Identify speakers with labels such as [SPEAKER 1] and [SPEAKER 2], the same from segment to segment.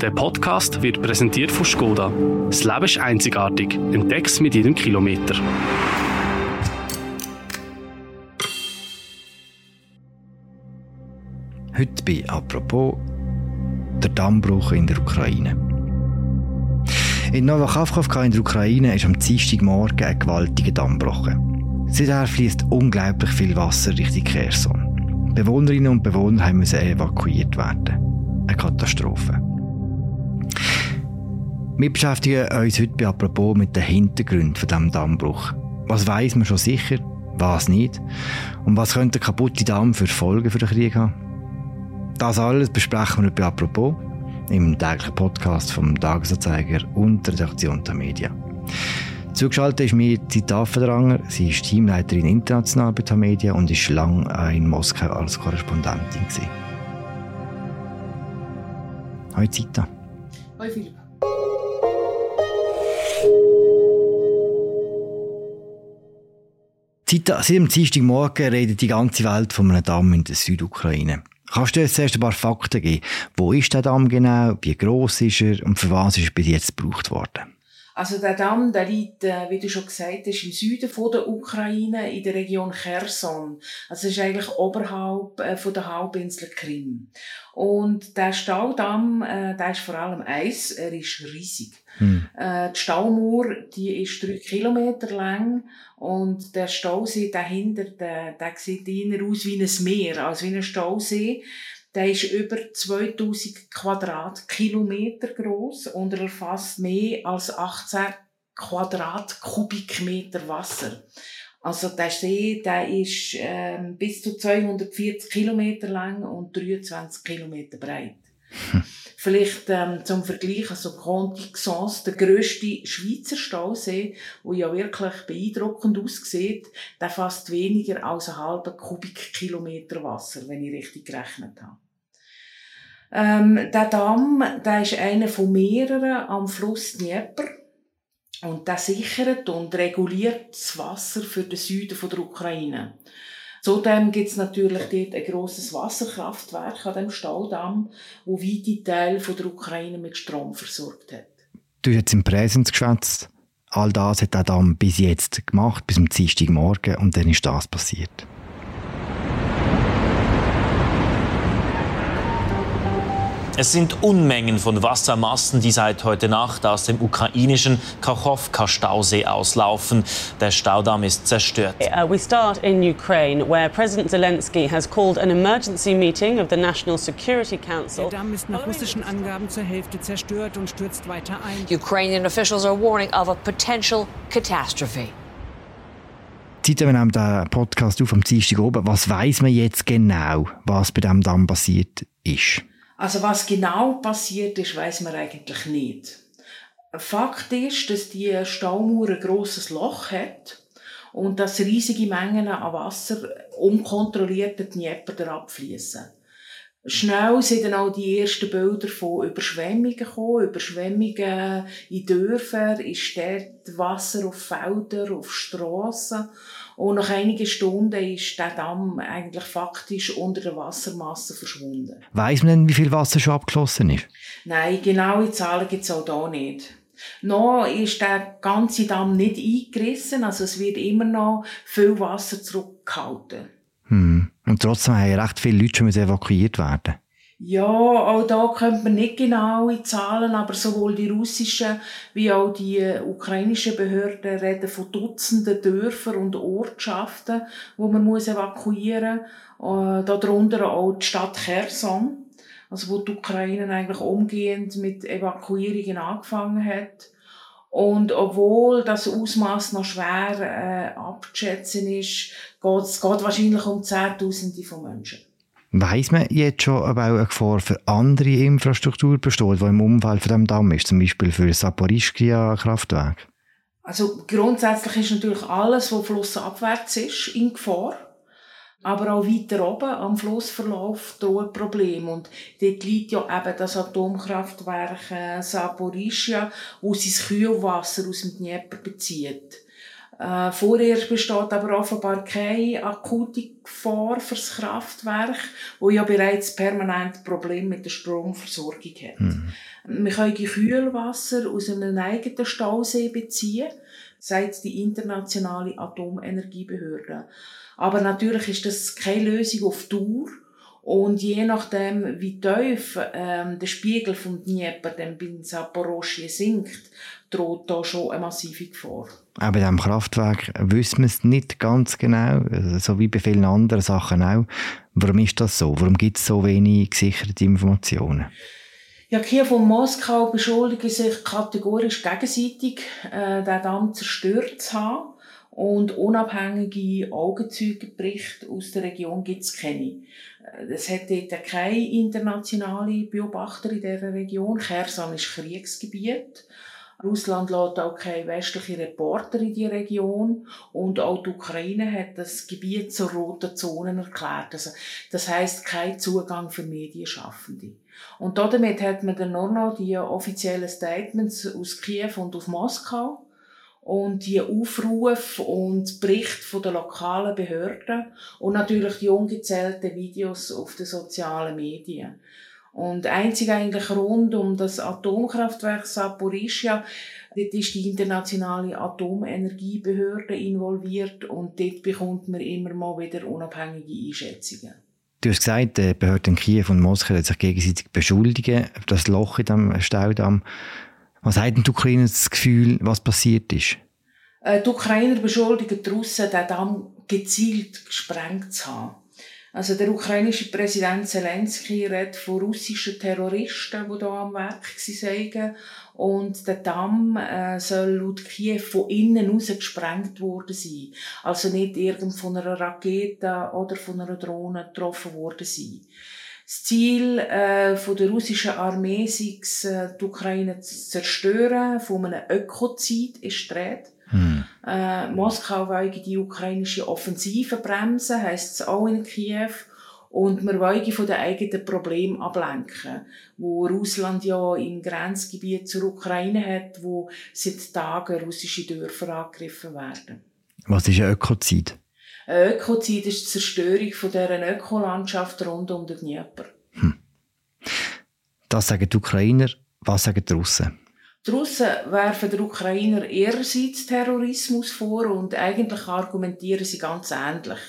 [SPEAKER 1] Der Podcast wird präsentiert von Skoda. Das Leben ist einzigartig. Entdeck's mit jedem Kilometer.
[SPEAKER 2] Heute bei «Apropos» der Dammbruch in der Ukraine. In Novakhavkovka in der Ukraine ist am Dienstagmorgen ein gewaltiger Damm gebrochen. Seither fließt unglaublich viel Wasser Richtung Kherson. Bewohnerinnen und Bewohner müssen evakuiert werden. Eine Katastrophe. Wir beschäftigen uns heute «Apropos» mit den Hintergründen von diesem Dammbruch. Was weiß man schon sicher, was nicht? Und was könnte der kaputte Damm für Folgen für den Krieg haben? Das alles besprechen wir bei «Apropos» im täglichen Podcast vom Tagesanzeiger und der Redaktion der Medien. Zugeschaltet ist mir Zita Affendranger. Sie ist Teamleiterin international bei Media und ist lange in Moskau als Korrespondentin. Gewesen. Hallo Zita.
[SPEAKER 3] Hallo Philipp.
[SPEAKER 2] Zita, seit dem Dienstagmorgen redet die ganze Welt von einem Damm in der Südukraine. Kannst du uns zuerst ein paar Fakten geben? Wo ist der Damm genau? Wie groß ist er? Und für was ist er bis jetzt gebraucht worden?
[SPEAKER 3] Also der Damm, der liegt, äh, wie du schon gesagt hast, im Süden von der Ukraine, in der Region Cherson. Also es ist eigentlich oberhalb äh, von der Halbinsel Krim. Und der Staudamm, äh, der ist vor allem Eis, er ist riesig. Hm. Die Staumauer, die ist drei Kilometer lang und der Stausee dahinter, der, der sieht eher aus wie ein Meer, als wie ein Stausee. Der ist über 2000 Quadratkilometer groß und er erfasst mehr als 18 Quadratkubikmeter Wasser. Also der See, der ist ähm, bis zu 240 Kilometer lang und 23 Kilometer breit. Hm. Vielleicht ähm, zum Vergleich, also Conti Xons, der grösste Schweizer Stausee, der ja wirklich beeindruckend aussieht, der fasst weniger als einen halben Kubikkilometer Wasser, wenn ich richtig gerechnet habe. Ähm, der Damm, der ist einer von mehreren am Fluss Dnieper. Und der sichert und reguliert das Wasser für den Süden der Ukraine. Zudem gibt es natürlich dort ein grosses Wasserkraftwerk an dem Staudamm, wo weite Teile von der Ukraine mit Strom versorgt hat.
[SPEAKER 2] Du hast jetzt im Präsens geschwätzt. All das hat der Damm bis jetzt gemacht, bis zum Dienstagmorgen, und dann ist das passiert.
[SPEAKER 4] Es sind Unmengen von Wassermassen, die seit heute Nacht aus dem ukrainischen Kachowka-Stausee auslaufen. Der Staudamm ist zerstört.
[SPEAKER 5] Uh, we start in Ukraine, where President Zelensky has called an emergency meeting of the National Security Council.
[SPEAKER 6] Der Damm ist nach russischen Angaben zur Hälfte zerstört und stürzt weiter ein.
[SPEAKER 7] Ukrainian officials are warning of a potential catastrophe.
[SPEAKER 2] Zeit, wir nehmen den Podcast auf am Dienstag oben. Was weiß man jetzt genau, was bei diesem Damm passiert ist?
[SPEAKER 3] Also was genau passiert ist, weiß man eigentlich nicht. Fakt ist, dass die Staumauer ein grosses Loch hat und dass riesige Mengen an Wasser unkontrolliert den Dnieper abfließen. Schnell sind dann auch die ersten Bilder von Überschwemmungen gekommen, Überschwemmungen in Dörfern, in Städten, Wasser auf Feldern, auf Strassen. Und nach einigen Stunden ist der Damm eigentlich faktisch unter der Wassermasse verschwunden.
[SPEAKER 2] Weiß man denn, wie viel Wasser schon abgeschlossen ist?
[SPEAKER 3] Nein, genaue Zahlen gibt es auch da nicht. Noch ist der ganze Damm nicht eingerissen, also es wird immer noch viel Wasser zurückgehalten.
[SPEAKER 2] Hm. Und trotzdem haben recht viele Leute schon evakuiert werden.
[SPEAKER 3] Ja, auch da könnte man nicht genaue Zahlen, aber sowohl die russischen wie auch die ukrainischen Behörden reden von Dutzenden Dörfern und Ortschaften, wo man muss evakuieren muss. Äh, darunter auch die Stadt Cherson, also wo die Ukraine eigentlich umgehend mit Evakuierungen angefangen hat. Und obwohl das Ausmaß noch schwer äh, abzuschätzen ist, geht es geht wahrscheinlich um Zehntausende von Menschen.
[SPEAKER 2] Weiß man jetzt schon, ob auch eine Gefahr für andere Infrastruktur besteht, die im Umfeld von dem Damm ist, zum Beispiel für das Saporischkia-Kraftwerk?
[SPEAKER 3] Also grundsätzlich ist natürlich alles, was flussabwärts ist, in Gefahr. Aber auch weiter oben am Flussverlauf drohen Probleme. Und dort liegt ja eben das Atomkraftwerk äh, Saporischia, wo sein Kühlwasser aus dem Dnieper bezieht. Äh, vorerst besteht aber offenbar keine akute Gefahr für das Kraftwerk, wo ja bereits permanent Probleme mit der Stromversorgung hat. Mhm. Wir können Kühlwasser aus einem eigenen Stausee beziehen, sagt die internationale Atomenergiebehörde. Aber natürlich ist das keine Lösung auf Dauer. Und je nachdem, wie tief ähm, der Spiegel vom Dnieper dann bei Saporoschje sinkt, droht da schon eine massive Gefahr.
[SPEAKER 2] Auch bei diesem Kraftwerk wissen wir es nicht ganz genau, so wie bei vielen anderen Sachen auch. Warum ist das so? Warum gibt es so wenig gesicherte Informationen?
[SPEAKER 3] Ja, Kiew und Moskau beschuldigen sich kategorisch gegenseitig, äh, den Damm zerstört zu haben. Und unabhängige Augenzeugenberichte aus der Region gibt es keine. Äh, es hat dort keine internationale Beobachter in dieser Region. Kherson ist Kriegsgebiet. Russland lädt auch keine westlichen Reporter in die Region und auch die Ukraine hat das Gebiet zur roten Zone erklärt. Also, das heißt kein Zugang für Medienschaffende. Und damit hat man dann nur noch die offiziellen Statements aus Kiew und aus Moskau und die Aufrufe und Berichte von der lokalen Behörden und natürlich die ungezählten Videos auf den sozialen Medien. Und einzig eigentlich rund um das Atomkraftwerk Saporischia, dort ist die internationale Atomenergiebehörde involviert und dort bekommt man immer mal wieder unabhängige Einschätzungen.
[SPEAKER 2] Du hast gesagt, die Behörden Kiew und Moskau sich gegenseitig beschuldigen, das Loch in dem Staudamm. Was hat denn die Ukraine das Gefühl, was passiert ist?
[SPEAKER 3] Äh, die Ukrainer beschuldigen die Russen, den Damm gezielt gesprengt zu haben. Also der ukrainische Präsident Zelensky redet von russischen Terroristen, die hier am Werk waren. Und der Damm äh, soll laut Kiew von innen aus gesprengt worden sein. Also nicht irgend von einer Rakete oder von einer Drohne getroffen worden sein. Das Ziel äh, von der russischen Armee es, äh, die Ukraine zu zerstören, von einem Ökozid ist die Rede. Hm. Äh, Moskau will die ukrainische Offensive bremsen, heisst es auch in Kiew. Und wir wollen von den eigenen Problemen ablenken, wo Russland ja im Grenzgebiet zur Ukraine hat, wo seit Tagen russische Dörfer angegriffen werden.
[SPEAKER 2] Was ist ein Ökozid?
[SPEAKER 3] Ein Ökozid ist die Zerstörung von dieser Ökolandschaft rund um den Dnieper. Hm.
[SPEAKER 2] Das sagen die Ukrainer. Was sagen die Russen?
[SPEAKER 3] Die Russen werfen den Ukrainer ihrerseits Terrorismus vor und eigentlich argumentieren sie ganz ähnlich.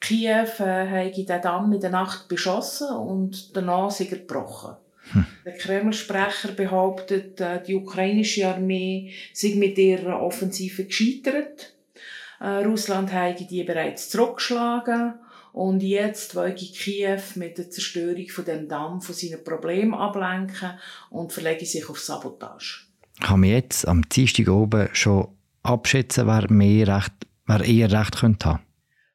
[SPEAKER 3] Kiew äh, habe den Damm in der Nacht beschossen und danach er gebrochen. Hm. Der Kreml-Sprecher behauptet, äh, die ukrainische Armee sei mit ihrer Offensive gescheitert. Äh, Russland habe die bereits zurückgeschlagen und jetzt wollte Kiew mit der Zerstörung von dem Damm von seinen Problemen ablenken und verlege sich auf Sabotage.
[SPEAKER 2] Kann man jetzt am Dienstag oben schon abschätzen, wer, mehr Recht, wer eher Recht könnte haben?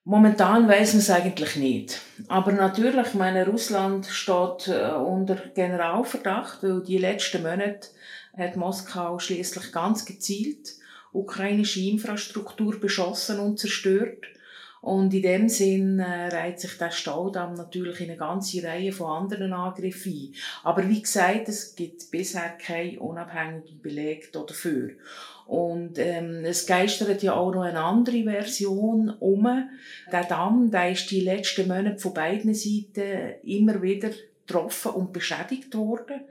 [SPEAKER 3] Momentan weiß man es eigentlich nicht. Aber natürlich, meine, Russland steht äh, unter Generalverdacht, weil die letzten Monate hat Moskau schließlich ganz gezielt ukrainische Infrastruktur beschossen und zerstört. Und in dem Sinn äh, reiht sich der Staudamm natürlich in eine ganze Reihe von anderen Angriffen ein. Aber wie gesagt, es gibt bisher keinen unabhängigen Beleg dafür. Und ähm, es geistert ja auch noch eine andere Version um. Der Damm, der ist die letzten Monate von beiden Seiten immer wieder getroffen und beschädigt worden.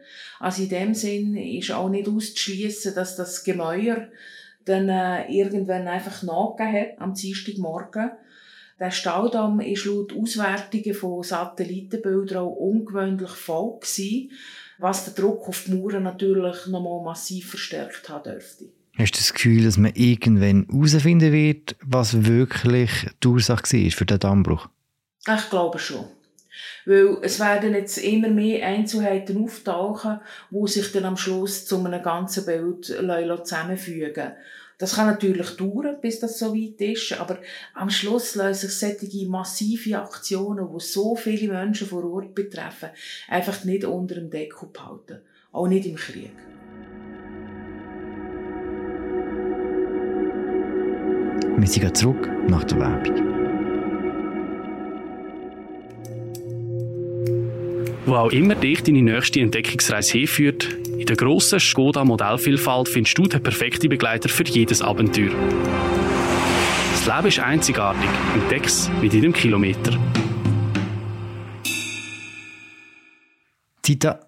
[SPEAKER 3] Also in dem Sinn ist auch nicht auszuschließen, dass das Gemäuer dann äh, irgendwann einfach nachgegeben hat am Dienstagmorgen. Der Staudamm ist laut Auswertungen von Satellitenbildern auch ungewöhnlich voll gewesen, was den Druck auf die Mauern natürlich nochmal massiv verstärkt haben dürfte.
[SPEAKER 2] Hast du das Gefühl, dass man irgendwann herausfinden wird, was wirklich die Ursache war für den Dammbruch?
[SPEAKER 3] Ich glaube schon. Weil es werden jetzt immer mehr Einzelheiten auftauchen, die sich dann am Schluss zu einem ganzen Bild zusammenfügen das kann natürlich dauern, bis das so weit ist, aber am Schluss lassen sich solche massive Aktionen, die so viele Menschen vor Ort betreffen, einfach nicht unter dem Deckel behalten. Auch nicht im Krieg.
[SPEAKER 2] Wir sind zurück nach der Werbung.
[SPEAKER 1] Wo auch immer dich deine nächste Entdeckungsreise hinführt, in der grossen Skoda Modellvielfalt findest du den perfekten Begleiter für jedes Abenteuer. Das Leben ist einzigartig. Entdeck's mit jedem Kilometer.
[SPEAKER 2] Zita,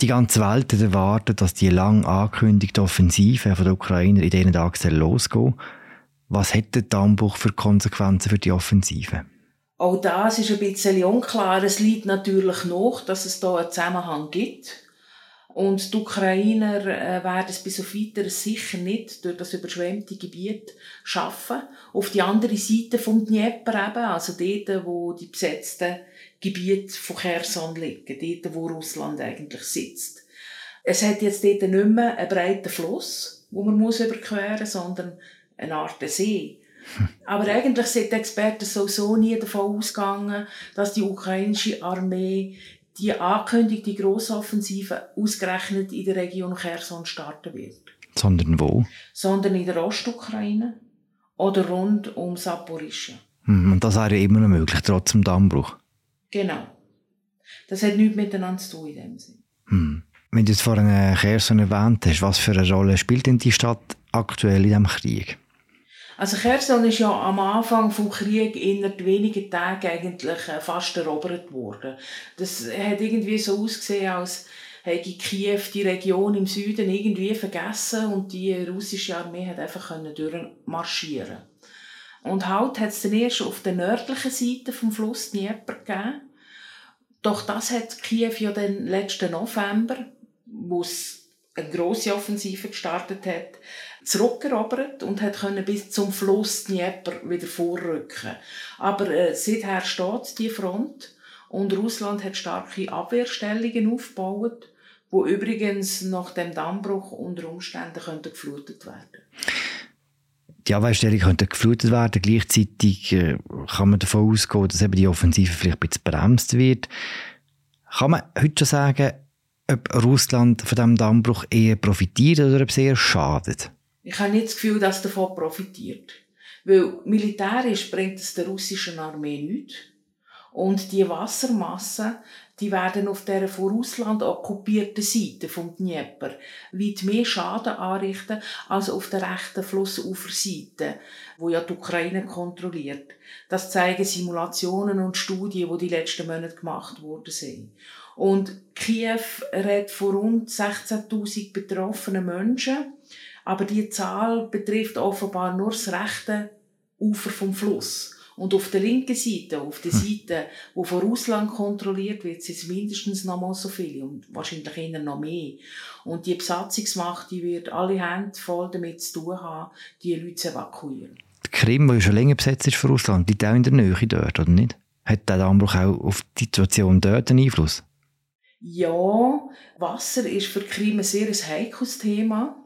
[SPEAKER 2] die ganze Welt erwartet, dass die lang angekündigte Offensive der Ukrainer in diesen Tagen losgehen Was hätte der Dammbruch für Konsequenzen für die Offensive?
[SPEAKER 3] Auch das ist ein bisschen unklar. Es liegt natürlich noch, dass es da einen Zusammenhang gibt. Und die Ukrainer äh, werden es bis auf weiteres sicher nicht durch das überschwemmte Gebiet schaffen. Auf die andere Seite vom Dnieper eben, also dort, wo die besetzten Gebiete von Kherson liegen, dort, wo Russland eigentlich sitzt. Es hat jetzt dort nicht mehr einen breiten Fluss, wo man muss überqueren, sondern eine Art See. Aber eigentlich sind die Experten sowieso nie davon ausgegangen, dass die ukrainische Armee die angekündigte Grossoffensive ausgerechnet in der Region Cherson starten wird.
[SPEAKER 2] Sondern wo?
[SPEAKER 3] Sondern in der Ostukraine oder rund um Saporischschja.
[SPEAKER 2] Hm, und das wäre immer noch möglich, trotz dem Dammbruch?
[SPEAKER 3] Genau. Das hat nichts miteinander zu tun in dem Sinn.
[SPEAKER 2] Hm. Wenn du es vorhin Cherson erwähnt hast, was für eine Rolle spielt denn die Stadt aktuell in diesem Krieg?
[SPEAKER 3] Also Cherson ist ja am Anfang vom Krieg innerhalb weniger Tage eigentlich äh, fast erobert worden. Das hat irgendwie so ausgesehen, als hätte Kiew die Region im Süden irgendwie vergessen und die russische Armee hat einfach durchmarschieren Und halt hat es dann erst auf der nördlichen Seite vom Fluss Dnieper gegeben. Doch das hat Kiew ja dann letzten November, wo es eine grosse Offensive gestartet hat, zurückerobert und hat können bis zum Fluss Dnieper wieder vorrücken. Aber äh, seither steht die Front und Russland hat starke Abwehrstellungen aufgebaut, wo übrigens nach dem Dammbruch unter Umständen könnten geflutet werden.
[SPEAKER 2] Die Abwehrstellungen könnten geflutet werden. Gleichzeitig äh, kann man davon ausgehen, dass eben die Offensive vielleicht ein bisschen bremst wird. Kann man heute schon sagen, ob Russland von diesem Dammbruch eher profitiert oder ob es eher schadet?
[SPEAKER 3] Ich habe nicht das Gefühl, dass davon profitiert. Weil militärisch bringt es der russischen Armee nichts. Und die Wassermassen, die werden auf der von Russland okkupierten Seite vom Dnieper weit mehr Schaden anrichten als auf der rechten Flussuferseite, wo ja die Ukraine kontrolliert. Das zeigen Simulationen und Studien, die die letzten Monate gemacht worden sind. Und Kiew redet von rund 16.000 betroffenen Menschen. Aber die Zahl betrifft offenbar nur das rechte Ufer vom Fluss. Und auf der linken Seite, auf der hm. Seite, wo von Russland kontrolliert wird, sind es mindestens noch mal so viele und wahrscheinlich eher noch mehr. Und die Besatzungsmacht, die wird alle Hände voll damit zu tun haben, die Leute zu evakuieren.
[SPEAKER 2] Die Krim, die schon länger besetzt ist von Russland, liegt auch in der Nähe dort, oder nicht? Hat der Dammbruch auch auf die Situation dort einen Einfluss?
[SPEAKER 3] Ja, Wasser ist für die Krim ein sehr heikles Thema.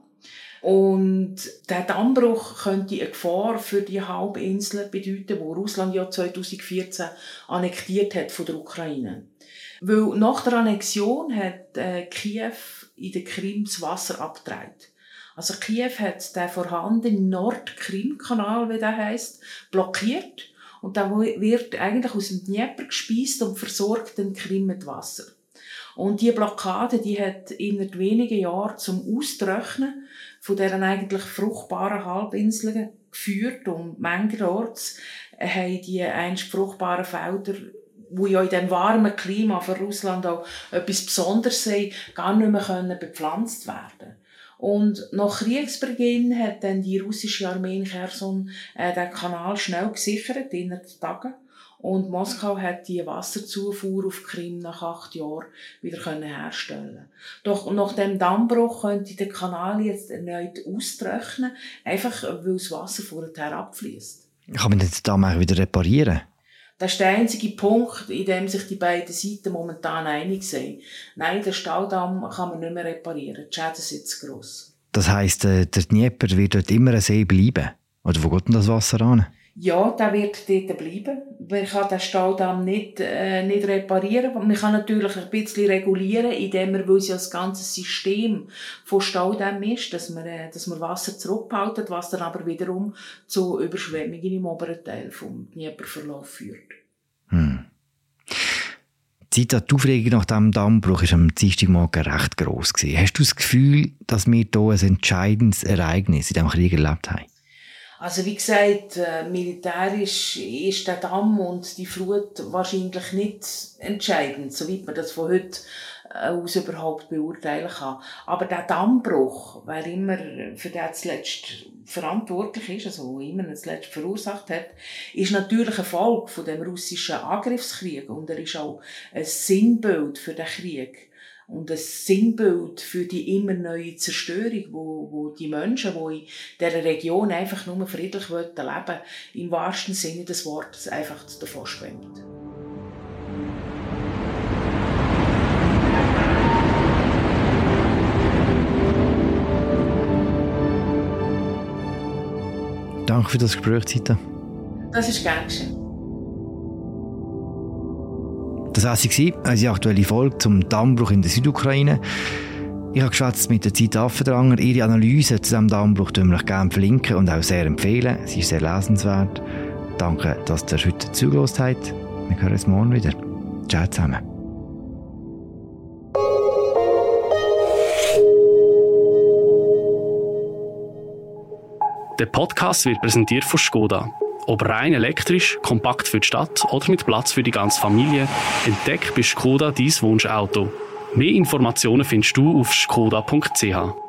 [SPEAKER 3] Und der Dammbruch könnte eine Gefahr für die Halbinsel bedeuten, wo Russland ja 2014 annektiert hat von der Ukraine. Weil nach der Annexion hat äh, Kiew in der Krim das Wasser abgetragen. Also Kiew hat den vorhandenen Nord-Krim-Kanal, wie der heißt, blockiert und da wird eigentlich aus dem Dnieper gespeist und versorgt den Krim mit Wasser. Und die Blockade, die hat innerhalb wenigen Jahren zum Austrocknen von deren eigentlich fruchtbaren Halbinseln geführt und mancherorts haben die einst fruchtbaren Felder wo ja in dem warmen Klima für Russland auch etwas Besonderes sei, gar nicht mehr können bepflanzt werden. Und nach Kriegsbeginn hat dann die russische Armee in Cherson äh, den Kanal schnell gesichert, innerhalb Tagen. Und Moskau hat die Wasserzufuhr auf Krim nach acht Jahren wieder herstellen Doch nach dem Dammbruch könnte der Kanal jetzt erneut austrocknen, einfach weil das Wasser vorher abfließt.
[SPEAKER 2] Kann man den Damm wieder reparieren?
[SPEAKER 3] Das ist der einzige Punkt, in dem sich die beiden Seiten momentan einig sind. Nein, den Staudamm kann man nicht mehr reparieren. Die Schäden sind zu gross.
[SPEAKER 2] Das heisst, äh, der Dnieper wird dort immer ein See bleiben? Oder wo geht denn das Wasser an?
[SPEAKER 3] Ja, der wird dort bleiben. Man kann den Staudamm nicht, äh, nicht reparieren. Man kann natürlich ein bisschen regulieren, indem man, weil es ja das ganze System von Staudämmen ist, dass man, äh, dass man Wasser zurückhaltet, was dann aber wiederum zu Überschwemmungen im oberen Teil vom Dnieperverlauf führt.
[SPEAKER 2] Hm. Die Zeit, die Aufregung nach diesem Dammbruch war am Dienstagmorgen recht gross. Hast du das Gefühl, dass wir hier ein entscheidendes Ereignis in diesem Krieg erlebt haben?
[SPEAKER 3] Also wie gesagt, äh, militärisch ist der Damm und die Flut wahrscheinlich nicht entscheidend, soweit man das von heute äh, aus überhaupt beurteilen kann. Aber der Dammbruch, wer immer für den zuletzt verantwortlich ist, also immer zuletzt verursacht hat, ist natürlich ein Folge von dem russischen Angriffskrieg und er ist auch ein Sinnbild für den Krieg und ein Sinnbild für die immer neue Zerstörung, wo, wo die Menschen, die in dieser Region einfach nur friedlich leben wollen, im wahrsten Sinne des Wortes einfach davon schwimmt.
[SPEAKER 2] Danke für das Gespräch, Zita.
[SPEAKER 3] Das ist gern geschehen.
[SPEAKER 2] Das war unsere aktuelle Folge zum Dammbruch in der Südukraine. Ich habe geschwätzt mit der Zeit Affendranger. Ihre Analyse zu diesem Dammbruch verlinken wir gerne verlinken und auch sehr empfehlen. Sie ist sehr lesenswert. Danke, dass ihr heute zugelassen habt. Wir hören uns morgen wieder. Ciao zusammen.
[SPEAKER 1] Der Podcast wird präsentiert von Skoda. Ob rein elektrisch, kompakt für die Stadt oder mit Platz für die ganze Familie, entdeck bei Skoda dein Wunschauto. Mehr Informationen findest du auf skoda.ch.